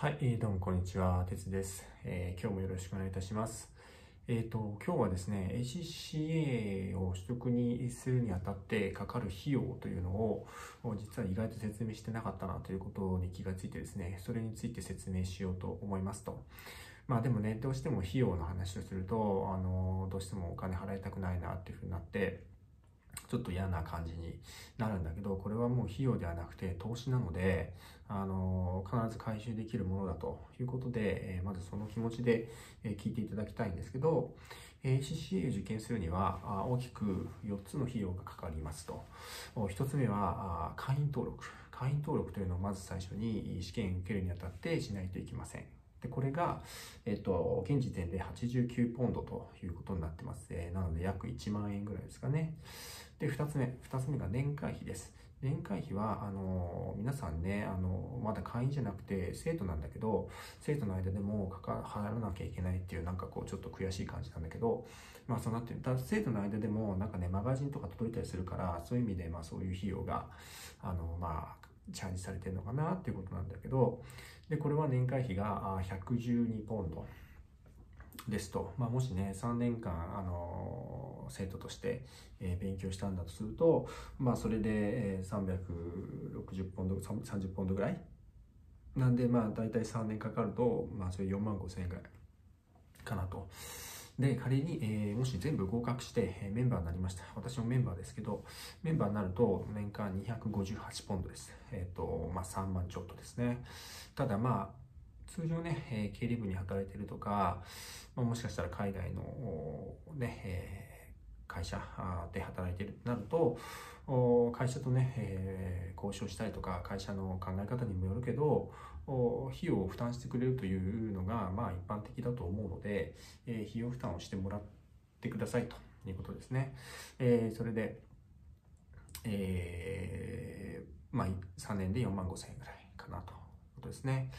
はい、どうもこんにちは、てつです、えー、今日もよろしくお願いいたします。えっ、ー、と、今日はですね、ACCA を取得にするにあたってかかる費用というのを、実は意外と説明してなかったなということに気がついてですね、それについて説明しようと思いますと。まあでもね、どうしても費用の話をすると、あの、どうしてもお金払いたくないなっていうふうになって、ちょっと嫌な感じになるんだけど、これはもう費用ではなくて投資なので、あの、必ず回収できるものだということで、えまずその気持ちで聞いていただきたいんですけど、ACCA を受験するには大きく4つの費用がかかりますと。1つ目は会員登録。会員登録というのをまず最初に試験受けるにあたってしないといけません。で、これが、えっと、現時点で89ポンドということになってます。えー、なので約1万円ぐらいですかね。で、2つ目。2つ目が年会費です。年会費は、あの、皆さんね、あの、まだ会員じゃなくて生徒なんだけど、生徒の間でもかか、払わなきゃいけないっていう、なんかこう、ちょっと悔しい感じなんだけど、まあ、そうなってる。生徒の間でも、なんかね、マガジンとか届いたりするから、そういう意味で、まあ、そういう費用が、あの、まあ、チャージされてるのかなっていうことなんだけど、で、これは年会費が112ポンドですと、まあ、もしね、3年間、あの、生徒として、え、勉強したんだとすると、まあ、それで、360ポンド、30ポンドぐらいなんで、まあ、大体3年かかると、まあ、それ4万5千円ぐらいかなと。で、仮に、え、もし全部合格して、え、メンバーになりました。私もメンバーですけど、メンバーになると年間258ポンドです。えっ、ー、と、まあ3万ちょっとですね。ただまあ、通常ね、え、経理部に働いてるとか、まあ、もしかしたら海外のね、え、会社で働いてるとなると、会社とね、えー、交渉したりとか、会社の考え方にもよるけど、費用を負担してくれるというのが、まあ一般的だと思うので、えー、費用負担をしてもらってくださいということですね。えー、それで、えー、まあ3年で4万5千円ぐらいかなということですね。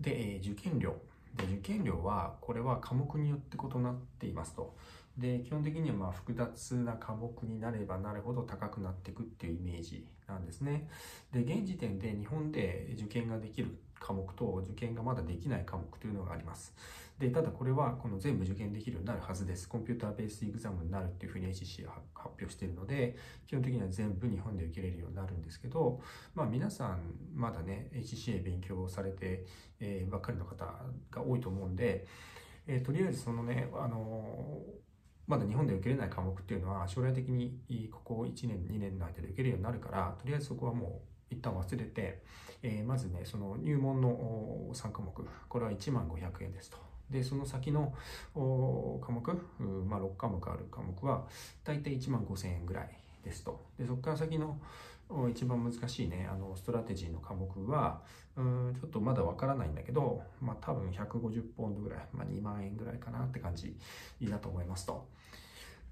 で、え、受験料。で、受験料は、これは科目によって異なっていますと。で、基本的にはま複雑な科目になればなるほど高くなっていくっていうイメージなんですね。で、現時点で日本で受験ができる科目と受験がまだできない科目というのがあります。で、ただこれはこの全部受験できるようになるはずです。コンピューターベースエグザムになるっていうふうに HC は発表しているので、基本的には全部日本で受けれるようになるんですけど、まあ皆さんまだね、HCA 勉強されて、え、ばっかりの方が多いと思うんで、えー、とりあえずそのね、あのーまだ日本で受けれない科目っていうのは将来的にここ1年2年の間で受けるようになるからとりあえずそこはもう一旦忘れて、えー、まずねその入門の3科目これは1万500円ですと。でその先の科目、まあ、6科目ある科目は大体1万5000円ぐらいですと。でそこから先の一番難しいね、あの、ストラテジーの科目は、うん、ちょっとまだわからないんだけど、まあ多分150ポンドぐらい、まあ2万円ぐらいかなって感じだと思いますと。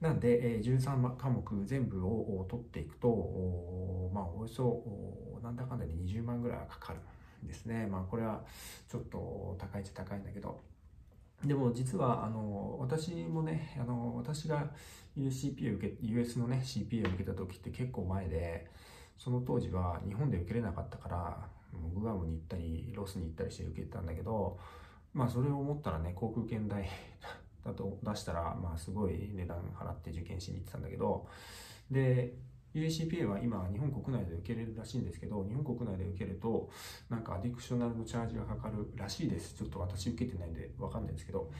なんで、え13科目全部を取っていくと、まあおよそ、なんだかんだで20万ぐらいはかかるんですね。まあこれはちょっと高いっちゃ高いんだけど、でも実は、あの、私もね、あの、私が UCPA 受け、US のね、CPA を受けた時って結構前で、その当時は日本で受けれなかったから、グアムに行ったり、ロスに行ったりして受けたんだけど、まあそれを思ったらね、航空券代 だと出したら、まあすごい値段払って受験しに行ってたんだけど、で、UACPA は今日本国内で受けれるらしいんですけど、日本国内で受けると、なんかアディクショナルのチャージがかかるらしいです。ちょっと私受けてないんでわかんないんですけど。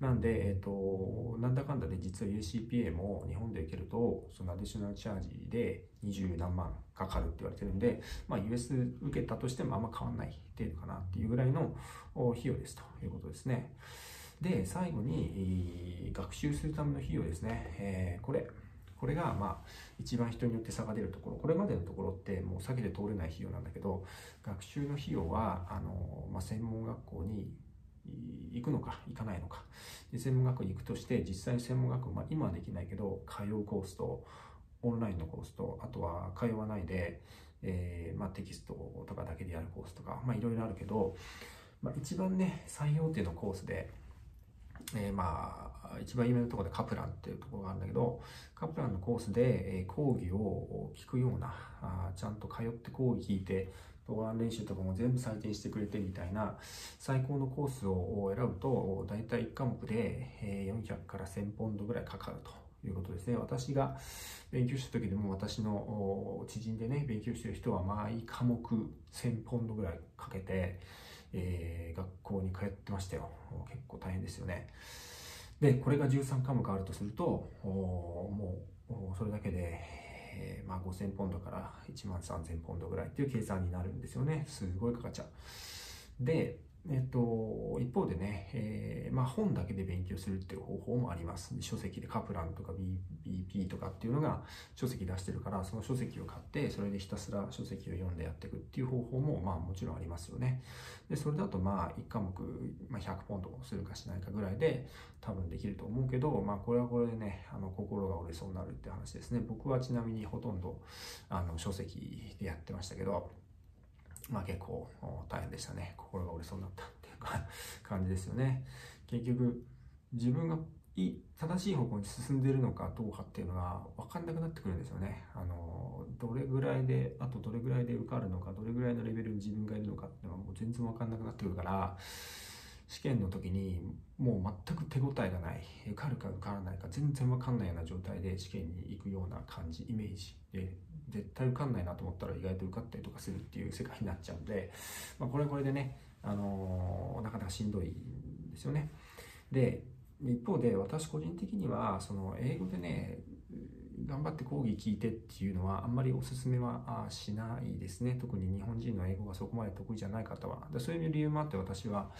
なんで、えっ、ー、と、なんだかんだで実は UACPA も日本で受けると、そのアディショナルチャージで20何万かかるって言われてるんで、まあ US 受けたとしてもあんま変わんない程度かなっていうぐらいの費用ですということですね。で、最後に、学習するための費用ですね。えー、これ。これが、まあ、一番人によって差が出るところ。これまでのところってもう避けて通れない費用なんだけど、学習の費用は、あの、まあ、専門学校に行くのか行かないのか。で専門学校に行くとして、実際に専門学校、まあ、今はできないけど、通うコースと、オンラインのコースと、あとは通わないで、えー、まあ、テキストとかだけでやるコースとか、いろいろあるけど、まあ、一番ね、最大手のコースで、えー、まあ、一番有名なところでカプランっていうところがあるんだけど、カプランのコースで、え、講義を聞くようなあ、ちゃんと通って講義聞いて、動画練習とかも全部採点してくれてみたいな最高のコースを選ぶと大体1科目で400から1000ポンドぐらいかかるということですね。私が勉強した時でも私の知人でね、勉強してる人は毎科目1000ポンドぐらいかけて、えー、学校に通ってましたよ。結構大変ですよね。で、これが13科目あるとすると、もうそれだけで、えー、まあ、5000ポンドから1万3000ポンドぐらいっていう計算になるんですよね。すごいかかっちゃう。で、えっと、一方でね、えー、まあ、本だけで勉強するっていう方法もあります。書籍でカプランとか BP とかっていうのが書籍出してるから、その書籍を買って、それでひたすら書籍を読んでやっていくっていう方法も、まあもちろんありますよね。で、それだとまあ1科目、まあ、100ポンドするかしないかぐらいで多分できると思うけど、まあこれはこれでね、あの心が折れそうになるって話ですね。僕はちなみにほとんどあの書籍でやってましたけど、まあ結構大変でしたね。心が折れそうになったっていうか 感じですよね。結局、自分がい正しい方向に進んでいるのかどうかっていうのが分かんなくなってくるんですよね。あの、どれぐらいで、あとどれぐらいで受かるのか、どれぐらいのレベルに自分がいるのかっていうのはもう全然分かんなくなってくるから、試験の時にもう全く手応えがない受かるか受からないか全然分かんないような状態で試験に行くような感じイメージで絶対受かんないなと思ったら意外と受かったりとかするっていう世界になっちゃうんで、まあ、これはこれでね、あのー、なかなかしんどいんですよね。で、一方で私個人的にはその英語でね、頑張って講義聞いてっていうのはあんまりおすすめはしないですね。特に日本人の英語がそこまで得意じゃない方は。でそういう理由もあって私は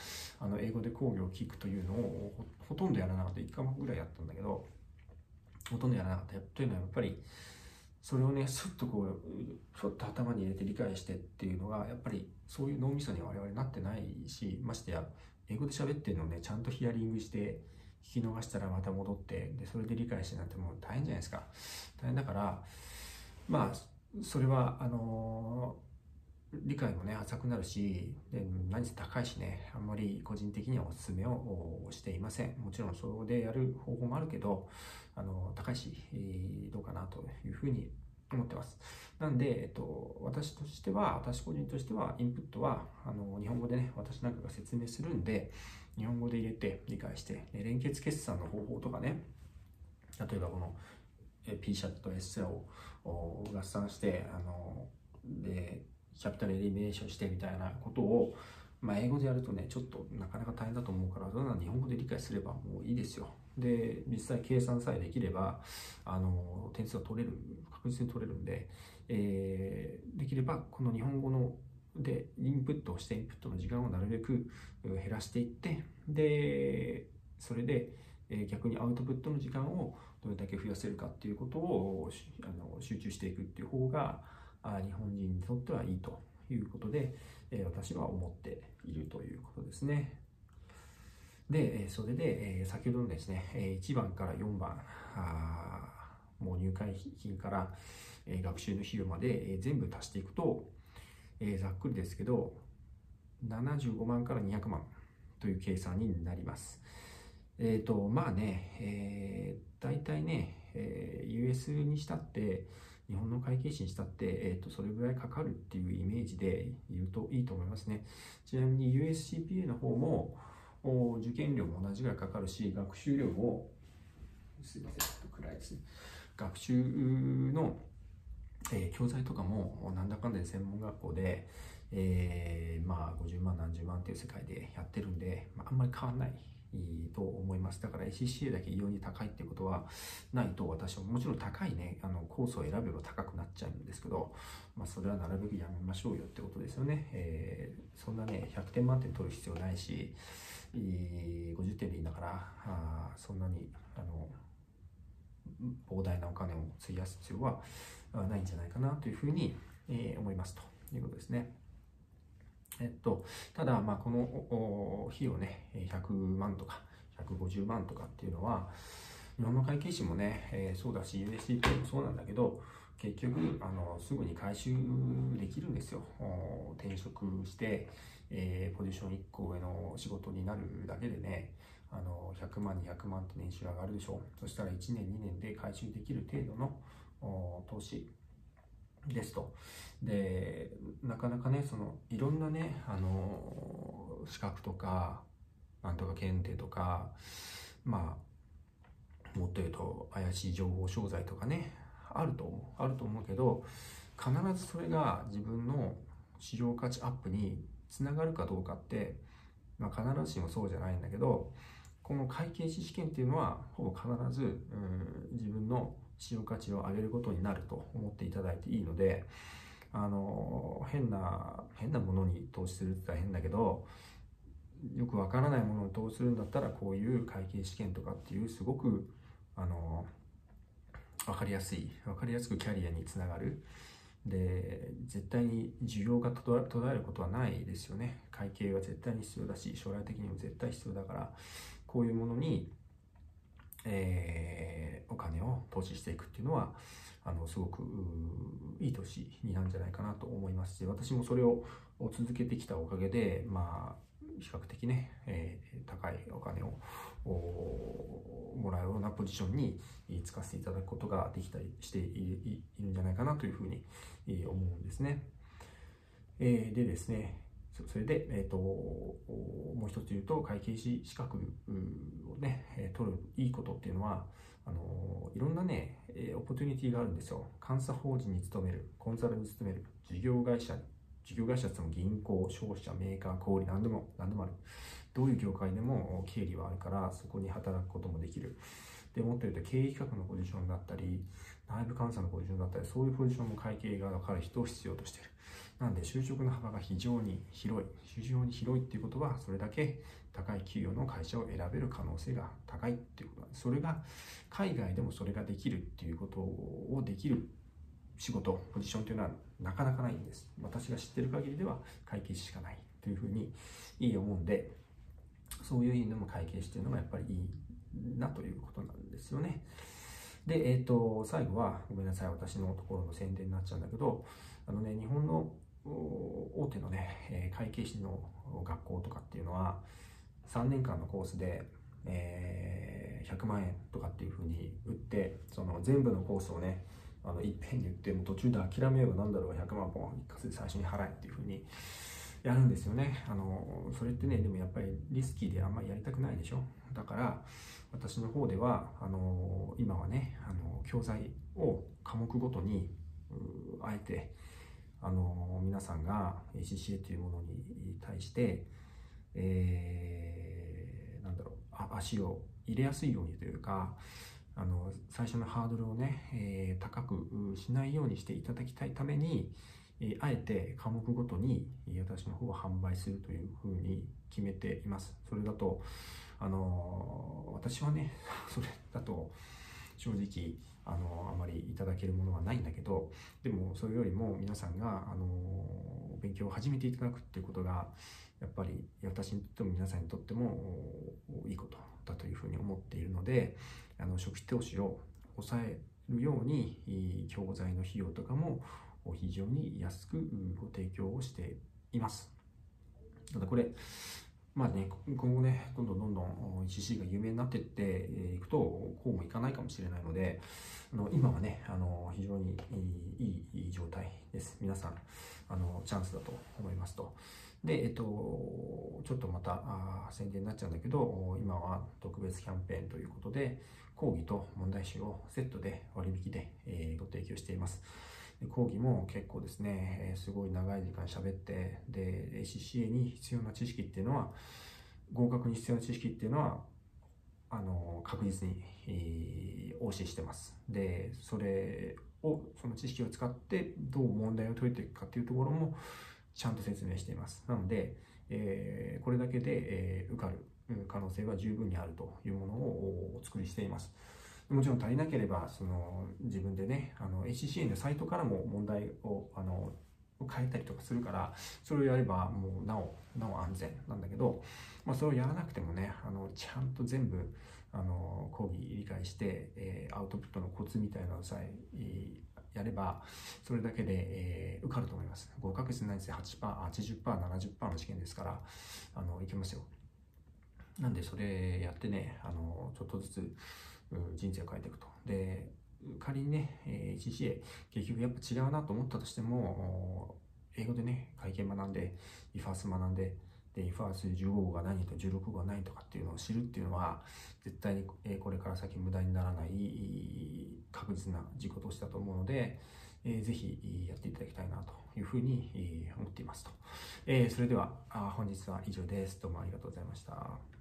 あの英語で講義を聞くというのをほとんどやらなかった。1科目ぐらいやったんだけど、ほとんどやらなかった。というのはやっぱりそれをね、すっとこう、ちょっと頭に入れて理解してっていうのが、やっぱりそういう脳みそに我々なってないし、ましてや、英語で喋ってるのをね、ちゃんとヒアリングして、聞き逃したらまた戻って、で、それで理解してなんてもう大変じゃないですか。大変だから、まあ、それは、あのー、理解もね、浅くなるし、で何せ高いしね、あんまり個人的にはお勧めをしていません。もちろんそれでやる方法もあるけど、あの、高いし、どうかなというふうに思ってます。なんで、えっと、私としては、私個人としては、インプットは、あの、日本語でね、私なんかが説明するんで、日本語で入れて理解して、連結決算の方法とかね、例えばこの P シャットと S を合算して、あの、で、キャピタルエリミネーションしてみたいなことを、まあ、英語でやるとね、ちょっとなかなか大変だと思うから、そんな日本語で理解すればもういいですよ。で、実際計算さえできれば、あの、点数が取れる、確実に取れるんで、えー、できればこの日本語のでインプットをしてインプットの時間をなるべく減らしていってでそれで逆にアウトプットの時間をどれだけ増やせるかっていうことをあの集中していくっていう方が日本人にとってはいいということで私は思っているということですね。で、それで先ほどのですね、1番から4番、もう入会金から学習の費用まで全部足していくと、えー、ざっくりですけど、75万から200万という計算になります。えっ、ー、と、まあね、えー、大体ね、えー、US にしたって、日本の会計士にしたって、えーと、それぐらいかかるっていうイメージで言うといいと思いますね。ちなみに USCPA の方も受験料も同じぐらいかかるし、学習料も、すいません、ちょっと暗いですね。学習のえー、教材とかもなんだかんだで専門学校で、えー、まあ50万何十万っていう世界でやってるんで、まあ、あんまり変わんないと思います。だから ACCA だけ異様に高いってことはないと私はもちろん高いね、あのコースを選べば高くなっちゃうんですけど、まあそれはなるべくやめましょうよってことですよね。えー、そんなね、100点満点取る必要ないし、50点でいいんだから、あそんなに、あの、膨大なお金を費やす必要はないんじゃないかなというふうに、え思いますということですね。えっと、ただ、まあ、この費用ね、100万とか150万とかっていうのは、日本の会計士もね、えー、そうだし、USCP もそうなんだけど、結局、あの、すぐに回収できるんですよ。転職して、えー、ポジション1個上の仕事になるだけでね、あの、100万、200万って年収上がるでしょう。そしたら1年、2年で回収できる程度の投資ですと。で、なかなかね、その、いろんなね、あの、資格とか、なんとか検定とか、まあ、もっと言うと、怪しい情報商材とかね、あると思う。あると思うけど、必ずそれが自分の市場価値アップにつながるかどうかって、まあ、必ずしもそうじゃないんだけど、この会計士試験っていうのは、ほぼ必ず、うん、自分の使用価値を上げることになると思っていただいていいので、あの、変な、変なものに投資するって言ったら変だけど、よくわからないものを投資するんだったら、こういう会計試験とかっていう、すごく、あの、わかりやすい、わかりやすくキャリアにつながる。で、絶対に需要が途絶えることはないですよね。会計は絶対に必要だし、将来的にも絶対必要だから、こういうものに、えー、お金を投資していくっていうのは、あの、すごくいい年になるんじゃないかなと思いますし、私もそれを続けてきたおかげで、まあ、比較的ね、えー、高いお金をもらうようなポジションに使わせていただくことができたりしているんじゃないかなというふうに思うんですね。えー、でですね、それで、え、ー、と、もう一つ言うと、会計士資格をね、取るいいことっていうのは、あの、いろんなね、オポチュニティがあるんですよ。監査法人に勤める、コンサルに勤める、事業会社、事業会社っても銀行、商社、メーカー、小売、何でも、何でもある。どういう業界でも経理はあるから、そこに働くこともできる。で、もっと言うと経営企画のポジションだったり、内部監査のポジションだったり、そういうポジションも会計側から人を必要としている。なんで就職の幅が非常に広い。非常に広いっていうことは、それだけ高い給与の会社を選べる可能性が高いっていうことなんです。それが、海外でもそれができるっていうことをできる仕事、ポジションというのはなかなかないんです。私が知ってる限りでは会計士しかないというふうに思うんで、そういう意味でも会計士というのがやっぱりいいなということなんですよね。で、えっ、ー、と、最後は、ごめんなさい、私のところの宣伝になっちゃうんだけど、あのね、日本の大手のね、会計士の学校とかっていうのは、3年間のコースで、えー、100万円とかっていうふうに売って、その全部のコースをね、あの、いっぺんに売って、も途中で諦めようがなんだろう100万本一括で最初に払えっていうふうにやるんですよね。あの、それってね、でもやっぱりリスキーであんまりやりたくないでしょ。だから、私の方では、あの、今はね、あの、教材を科目ごとに、あえて、あの、皆さんが ACCA というものに対して、えー、なんだろう、足を入れやすいようにというか、あの、最初のハードルをね、えー、高くしないようにしていただきたいために、あえて科目ごとに私の方は販売するというふうに決めています。それだと、あの、私はね、それだと正直、あの、あまりいただけるものはないんだけど、でもそれよりも皆さんが、あの、勉強を始めていただくっていうことが、やっぱり私にとっても皆さんにとってもいいことだというふうに思っているので、あの、初期投資を抑えるように、教材の費用とかも非常に安くご提供をしています。ただこれ、まあね、今後ね、どんどんどんどん ECC が有名になっていっていくと、こうもいかないかもしれないので、あの今はね、あの非常にいい状態です。皆さん、あのチャンスだと思いますと。で、えっと、ちょっとまた宣伝になっちゃうんだけど、今は特別キャンペーンということで、講義と問題集をセットで割引で、えー、ご提供しています。講義も結構ですね、えすごい長い時間喋って、で、ACCA に必要な知識っていうのは、合格に必要な知識っていうのは、あの、確実に、えー、お教えしてます。で、それを、その知識を使ってどう問題を解いていくかっていうところも、ちゃんと説明しています。なので、えー、これだけで、えー、受かる可能性は十分にあるというものをお作りしています。もちろん足りなければ、その、自分でね、あの、ACCA のサイトからも問題を、あの、変えたりとかするから、それをやれば、もう、なお、なお安全なんだけど、まあ、それをやらなくてもね、あの、ちゃんと全部、あの、講義理解して、えー、アウトプットのコツみたいなのさえ、やれば、それだけで、えー、受かると思います。合格率ないですね、8%、80%、70%の試験ですから、あの、いけますよ。なんで、それやってね、あの、ちょっとずつ、人生を変えていくと。で、仮にね、え CCA 結局やっぱ違うなと思ったとしても、英語でね、会見学んで、イファース学んで、で、イファース15号が何と16号が何とかっていうのを知るっていうのは、絶対にこれから先無駄にならない確実な事故としたと思うので、えー、ぜひやっていただきたいなというふうに思っていますと。え、それでは、本日は以上です。どうもありがとうございました。